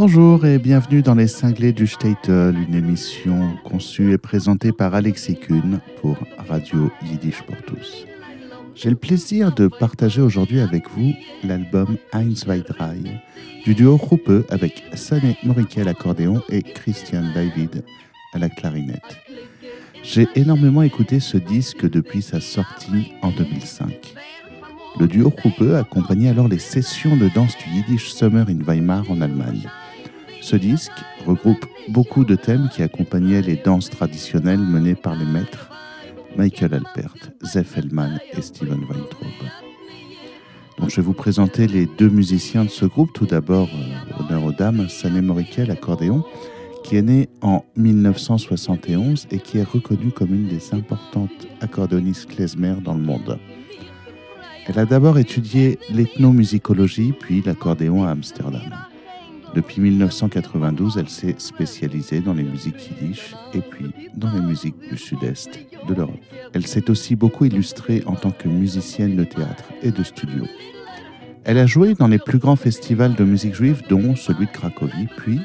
Bonjour et bienvenue dans Les Cinglés du Statel, une émission conçue et présentée par Alexis Kuhn pour Radio Yiddish pour tous. J'ai le plaisir de partager aujourd'hui avec vous l'album Eins, zwei, drei du duo Ruppe avec Sané Moriquet à l'accordéon et Christian David à la clarinette. J'ai énormément écouté ce disque depuis sa sortie en 2005. Le duo Ruppe accompagnait alors les sessions de danse du Yiddish Summer in Weimar en Allemagne. Ce disque regroupe beaucoup de thèmes qui accompagnaient les danses traditionnelles menées par les maîtres Michael Alpert, Zef Hellman et Steven Weintraub. Donc je vais vous présenter les deux musiciens de ce groupe. Tout d'abord, euh, honneur aux dames, Sané Moriquet, accordéon, qui est né en 1971 et qui est reconnue comme une des importantes accordéonistes klezmer dans le monde. Elle a d'abord étudié l'ethnomusicologie, puis l'accordéon à Amsterdam. Depuis 1992, elle s'est spécialisée dans les musiques yiddish et puis dans les musiques du sud-est de l'Europe. Elle s'est aussi beaucoup illustrée en tant que musicienne de théâtre et de studio. Elle a joué dans les plus grands festivals de musique juive, dont celui de Cracovie, puis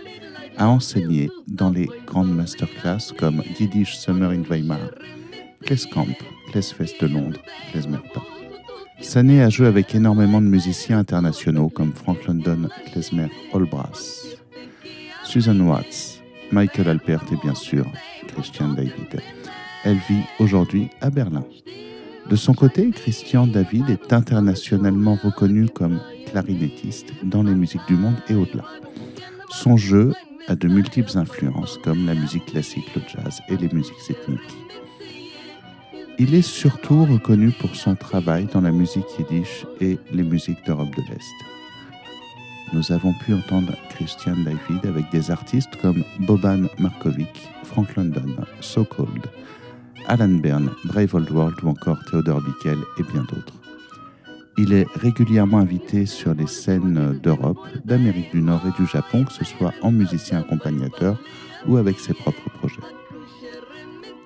a enseigné dans les grandes masterclass comme Yiddish Summer in Weimar, Kleskamp, Klesfest de Londres, Klezmerta. Sané a joué avec énormément de musiciens internationaux comme Frank London, Klezmer, Brass, Susan Watts, Michael Alpert et bien sûr Christian David. Elle vit aujourd'hui à Berlin. De son côté, Christian David est internationalement reconnu comme clarinettiste dans les musiques du monde et au-delà. Son jeu a de multiples influences comme la musique classique, le jazz et les musiques ethniques. Il est surtout reconnu pour son travail dans la musique yiddish et les musiques d'Europe de l'Est. Nous avons pu entendre Christian David avec des artistes comme Boban Markovic, Frank London, So Cold, Alan Byrne, Brave Old World ou encore Theodore Bickel et bien d'autres. Il est régulièrement invité sur les scènes d'Europe, d'Amérique du Nord et du Japon, que ce soit en musicien accompagnateur ou avec ses propres projets.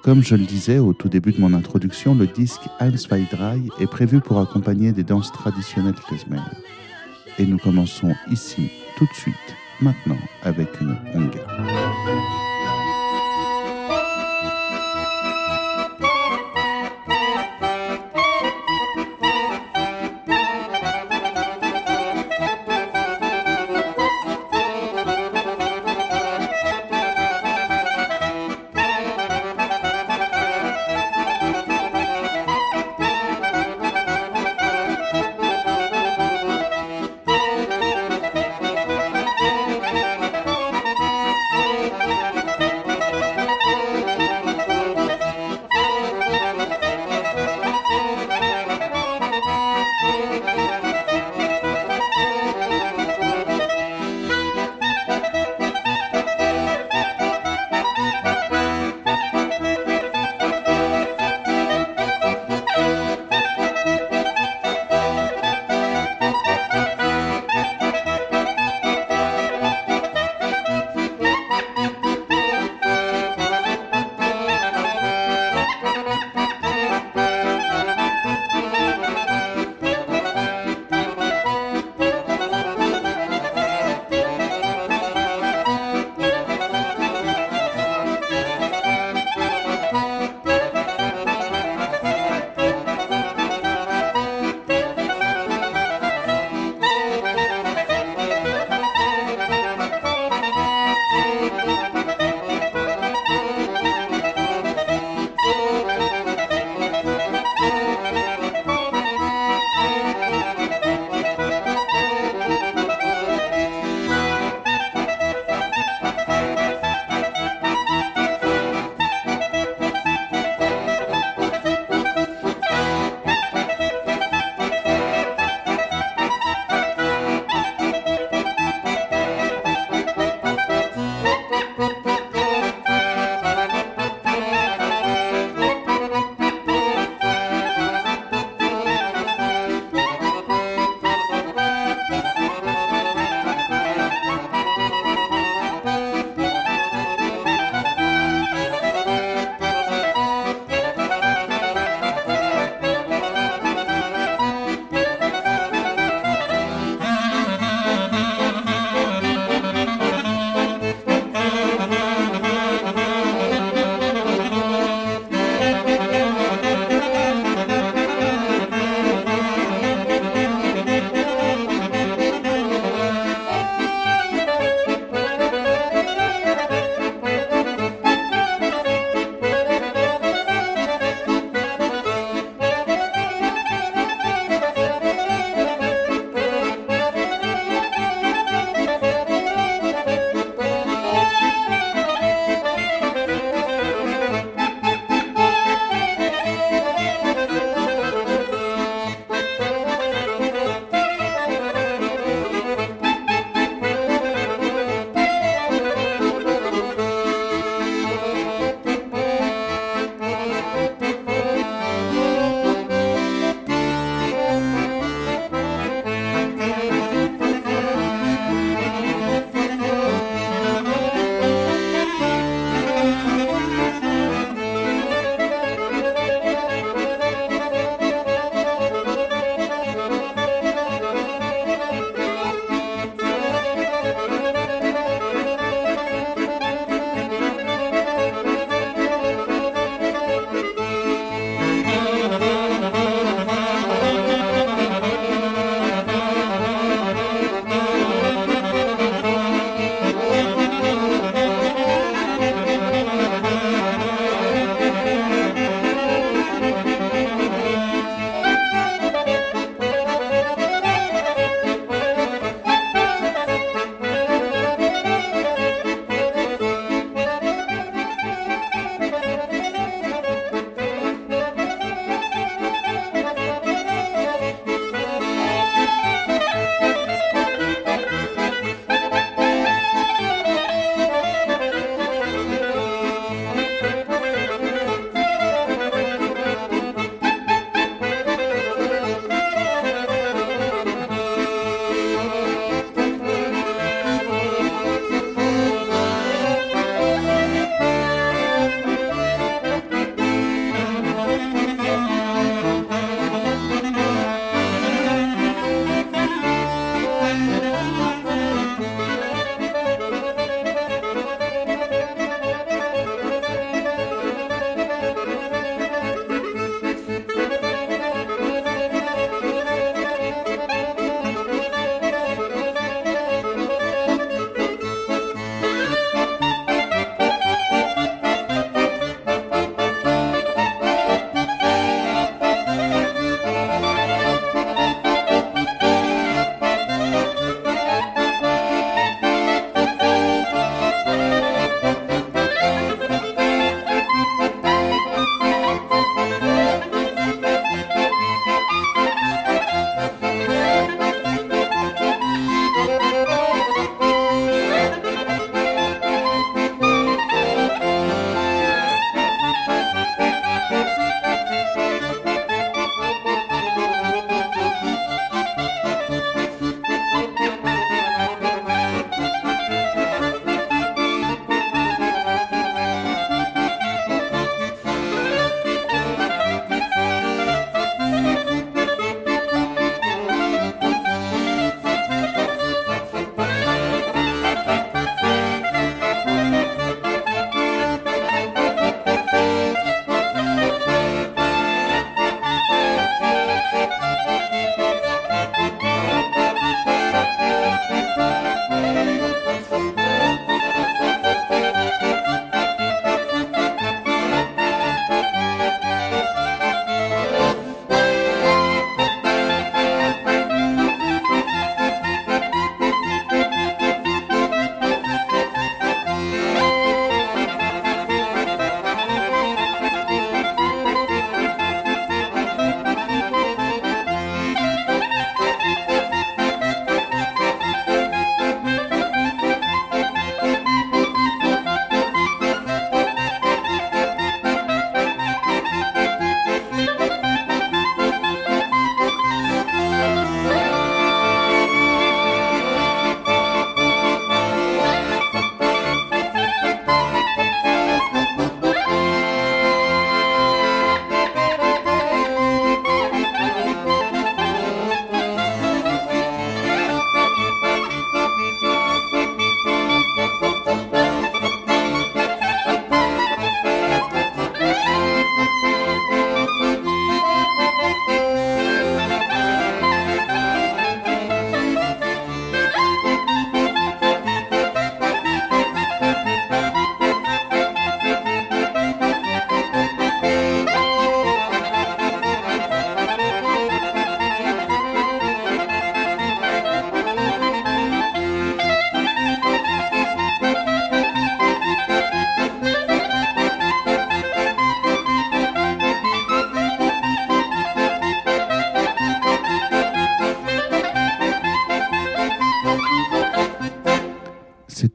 Comme je le disais au tout début de mon introduction, le disque Eins, zwei, drei est prévu pour accompagner des danses traditionnelles klezmer. Et nous commençons ici, tout de suite, maintenant, avec une onga.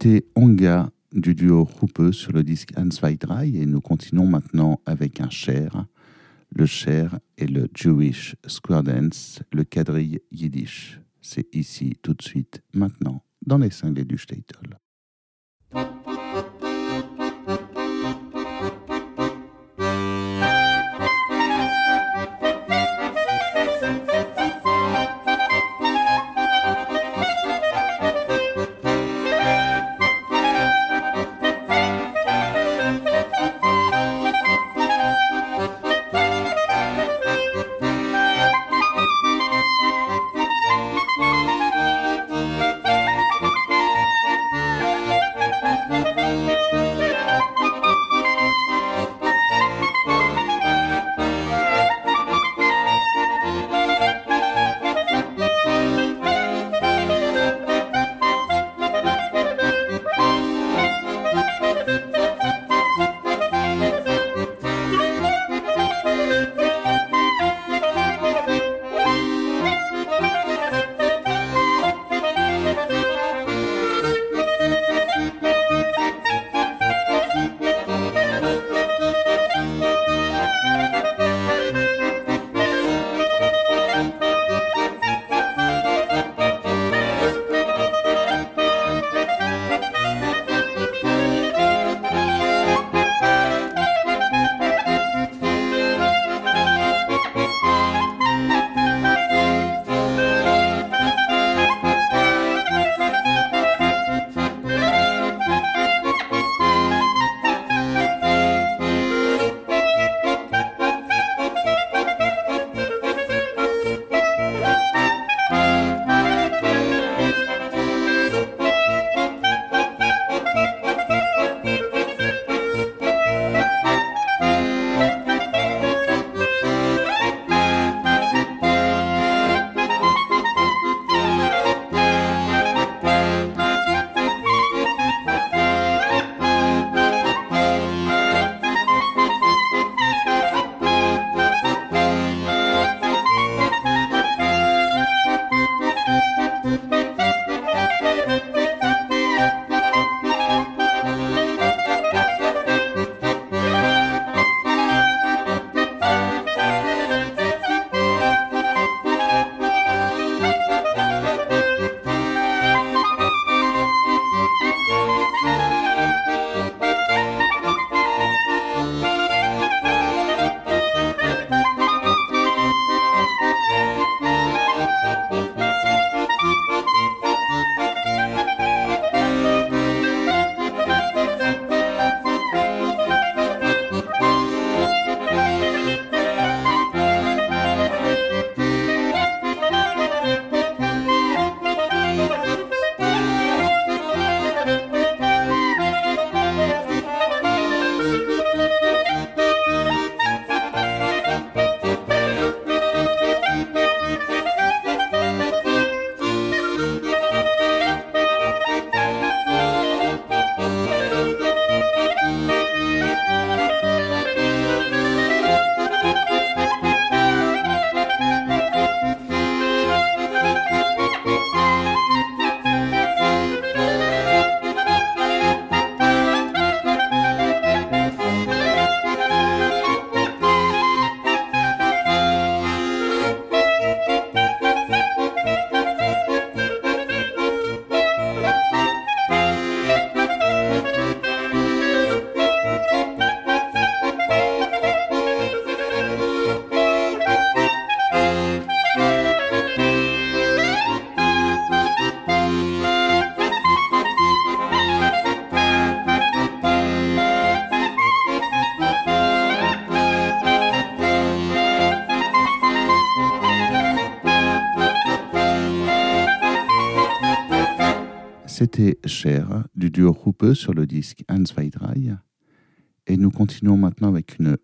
C'était Onga du duo Ruppe sur le disque Hans Weidrei et nous continuons maintenant avec un cher, le cher et le Jewish Square Dance, le quadrille yiddish. C'est ici, tout de suite, maintenant, dans les cinglés du Statel. C'était Cher du duo Ruppe sur le disque Hans Weidrei. Et nous continuons maintenant avec une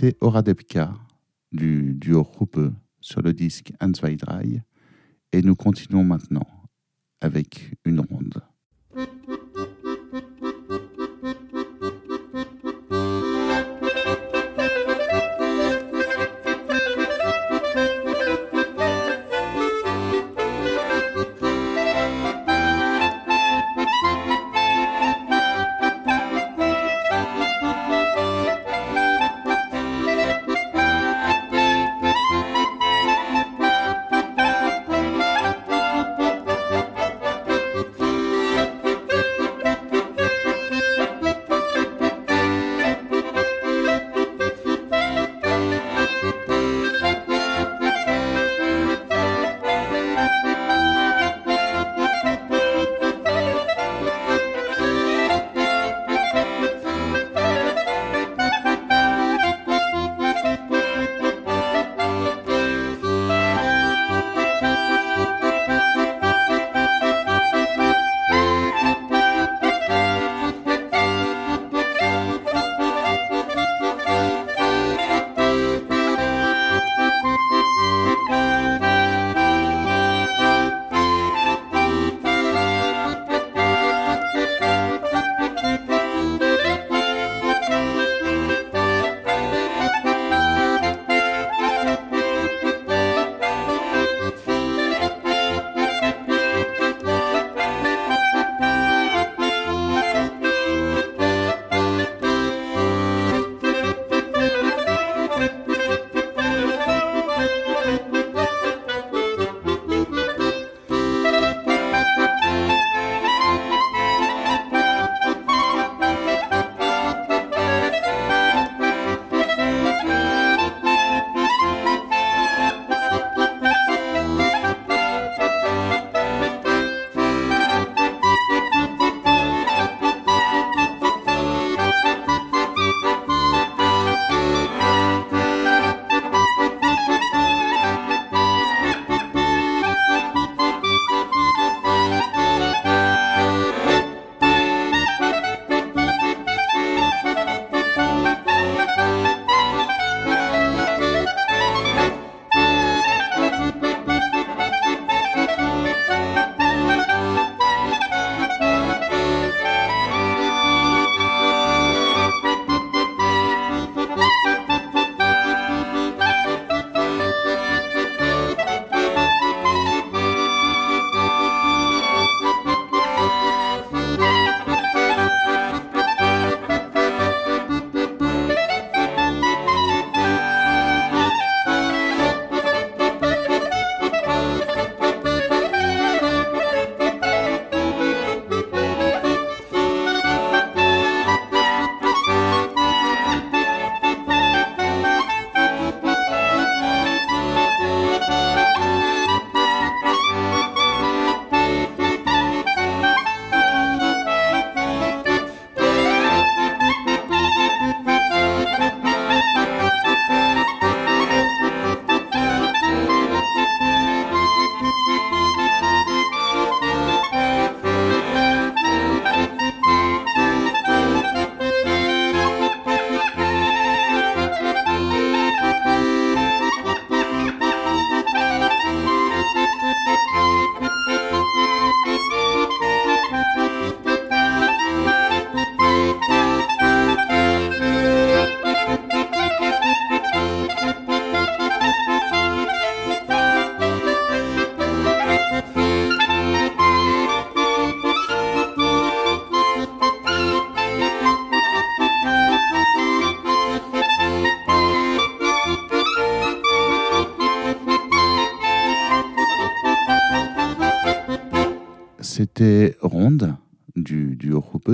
c'était Oradepka du duo Ruppe sur le disque Answeidrei. Et nous continuons maintenant avec une. Ronde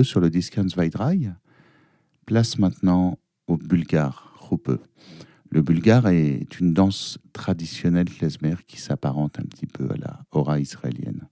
sur le Hans Place maintenant au bulgare Ruppe. Le bulgare est une danse traditionnelle klezmer qui s'apparente un petit peu à la hora israélienne.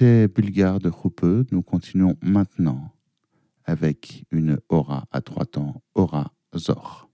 Bulgare de Roupe. Nous continuons maintenant avec une aura à trois temps, aura Zor.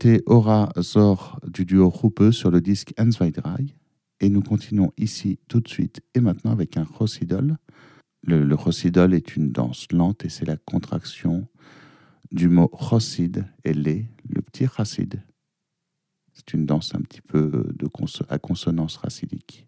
C'était Aura Zor du duo Rupe sur le disque Answeidrei. Et nous continuons ici tout de suite et maintenant avec un Rosidol. Le, le Rosidol est une danse lente et c'est la contraction du mot Rosid et les, le petit Racide. C'est une danse un petit peu de à consonance racidique.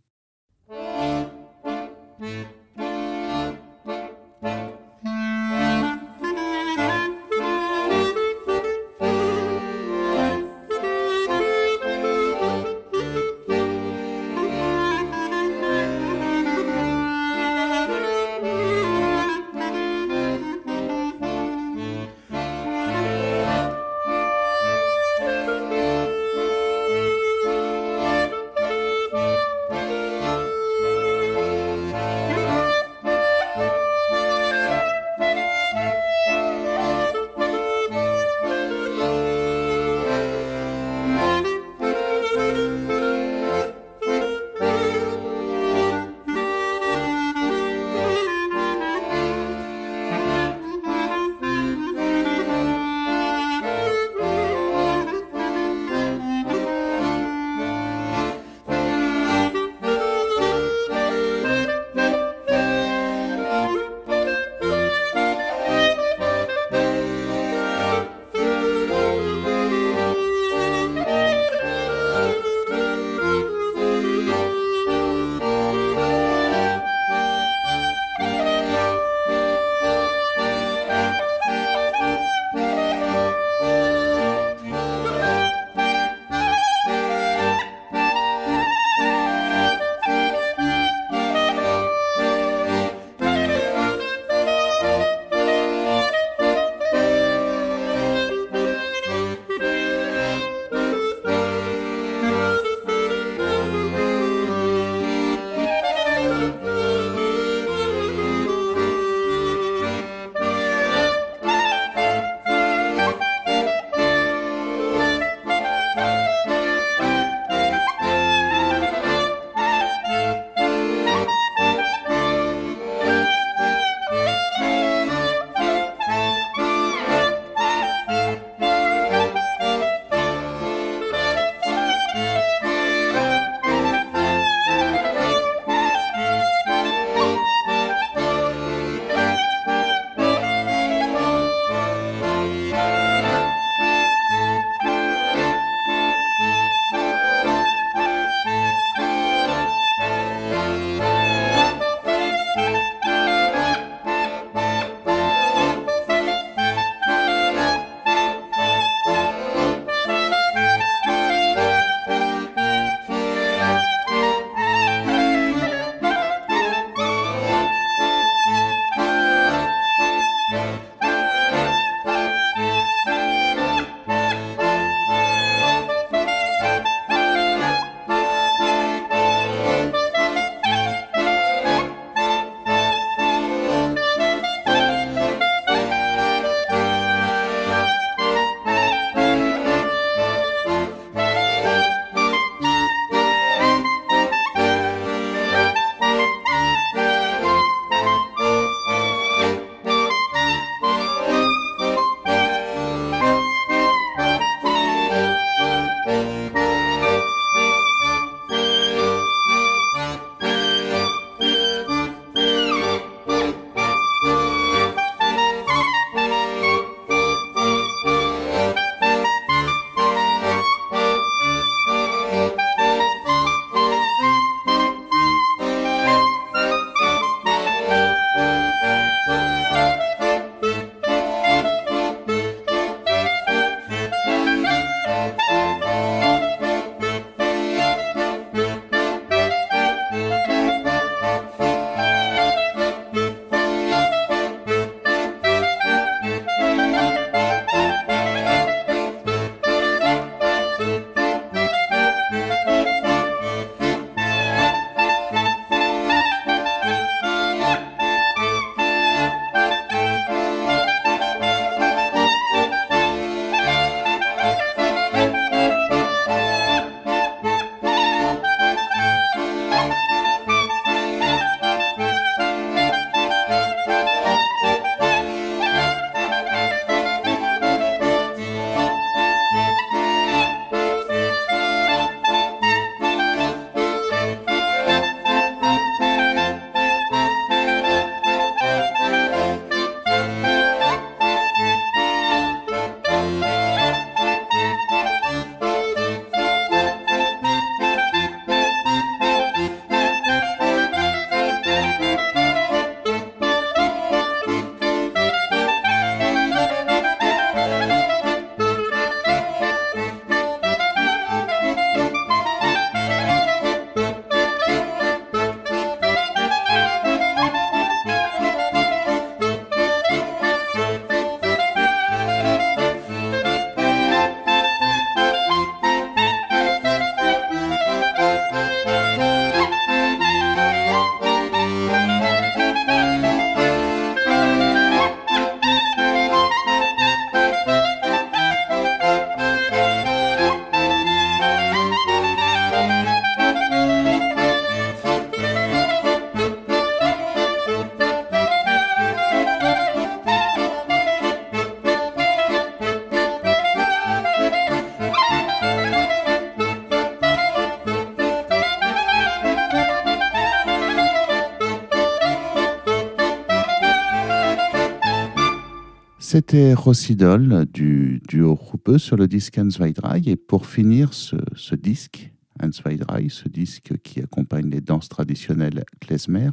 C'était Rossidol du duo Ruppe sur le disque Hans Weidrai. Et pour finir ce, ce disque, Hans Weidrai, ce disque qui accompagne les danses traditionnelles klezmer,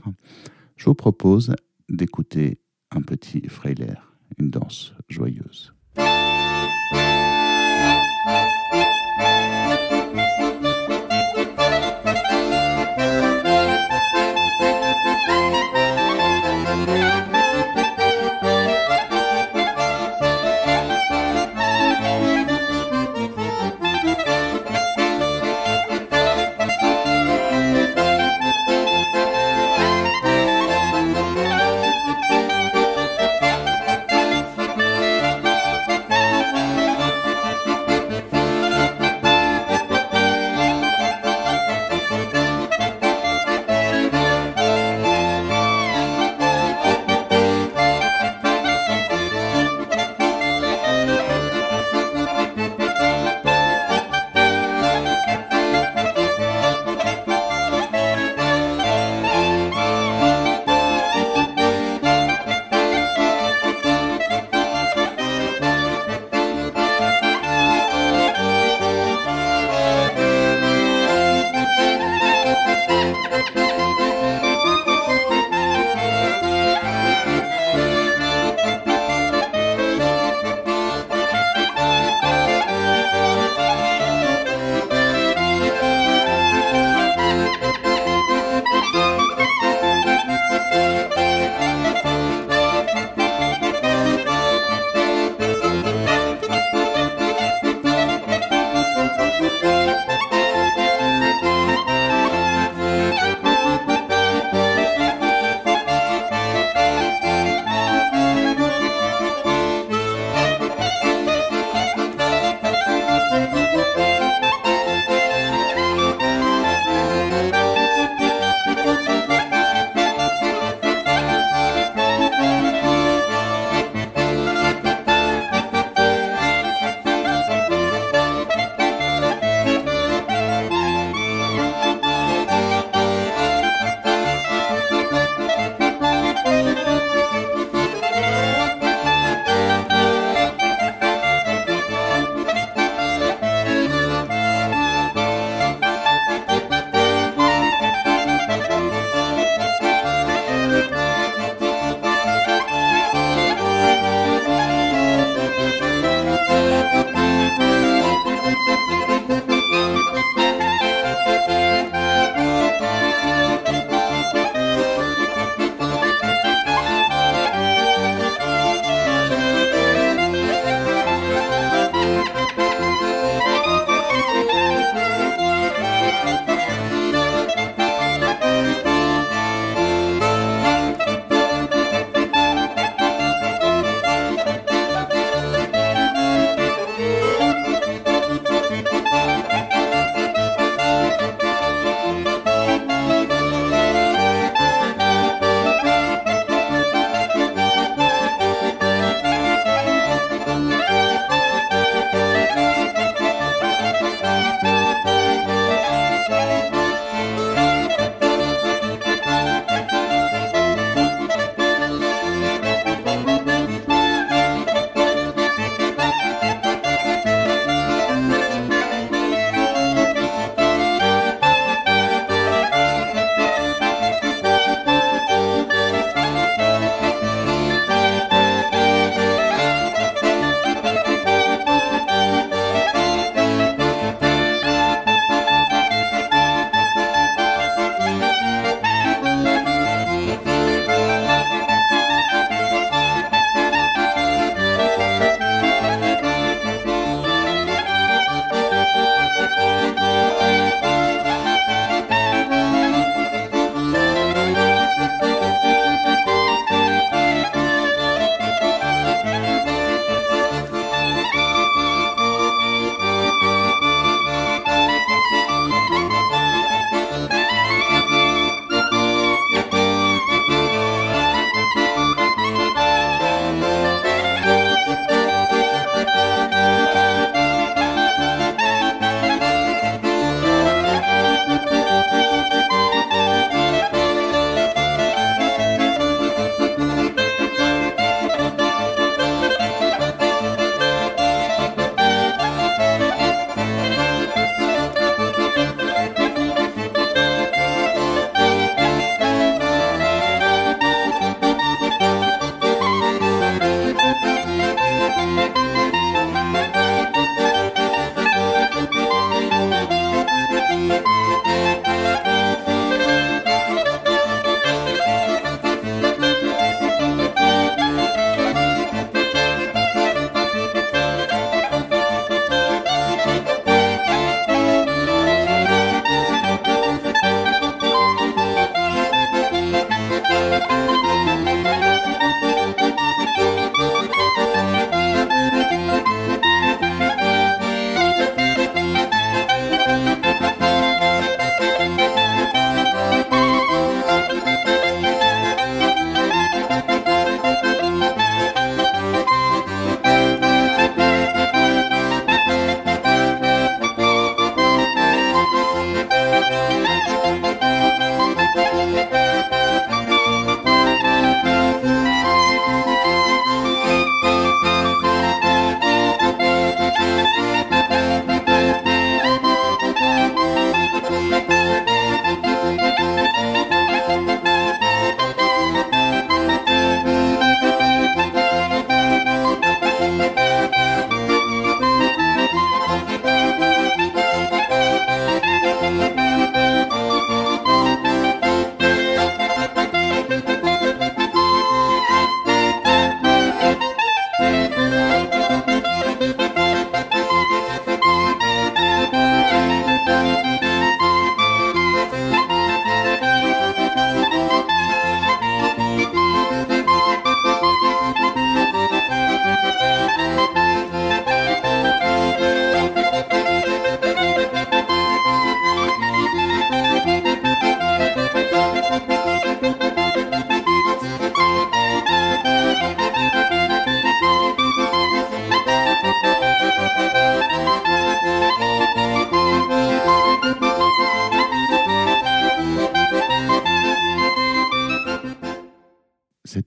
je vous propose d'écouter un petit Freiler, une danse joyeuse.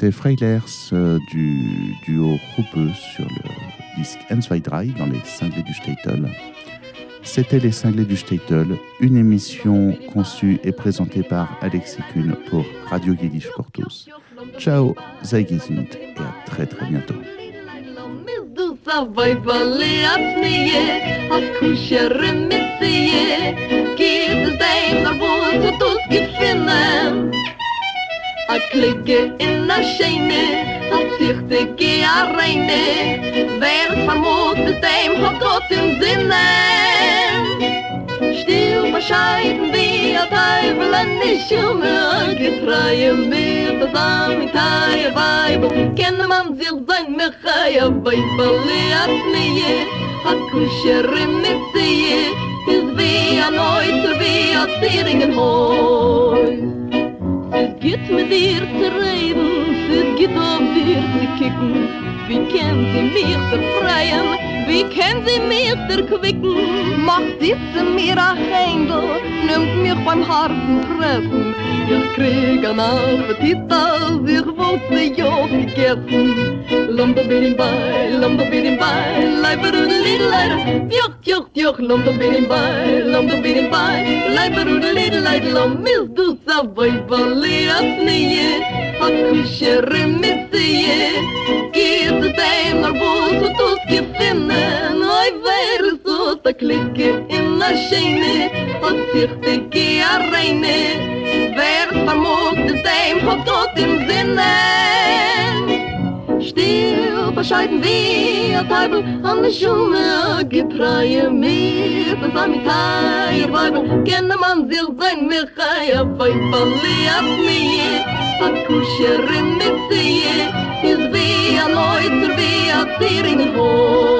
C'était Freilers euh, du duo Ruppe sur le disque Ensweidrei dans les cinglés du Statel. C'était Les Cinglés du Statel, une émission conçue et présentée par Alexis Kuhn pour Radio Yiddish pour tous. Ciao, sei gesund et à très très bientôt. Klicke in a scheine, a zichte ge a reine, wer vermut mit dem hat Gott im Sinne. Stil bescheiden wie a Teufel an die Schumme, getreue mir das Amitaie Weibel, kenne man sich sein Mechaia Weibel, leat nie, a kushere mit sie, is wie a Neuter, wie a Zieringen Häus. Es geht mit dir zu reden, es geht auf dir zu kicken. Wie können sie mich befreien, wie können sie mich erquicken? Macht diese mir ein Händel, nimmt mich beim harten Treffen. Ich krieg an Appetit, als ich wollte ja gegessen. Lomba bin bei, lomba bin bei, leiber und lidleider. Joch, joch, joch, lomba bin bei, lomba bin bei, leiber und lidleider. Lom is du sa vai vali asnie, hat kushere missie. dein der Bus und uns gewinnen. Wer so, da klicke in der scheine und sich die Gia Stil bescheiden wie a Teufel an der Schumme getreue mir. Das am Teil Weibel kenne man sich sein Michaia bei Verlias mir. A Kuscherin mit sie is wie a Neuter wie a Zieringen Häus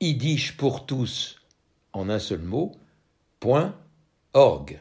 www.yiddishpourtous en un seul mot, point org.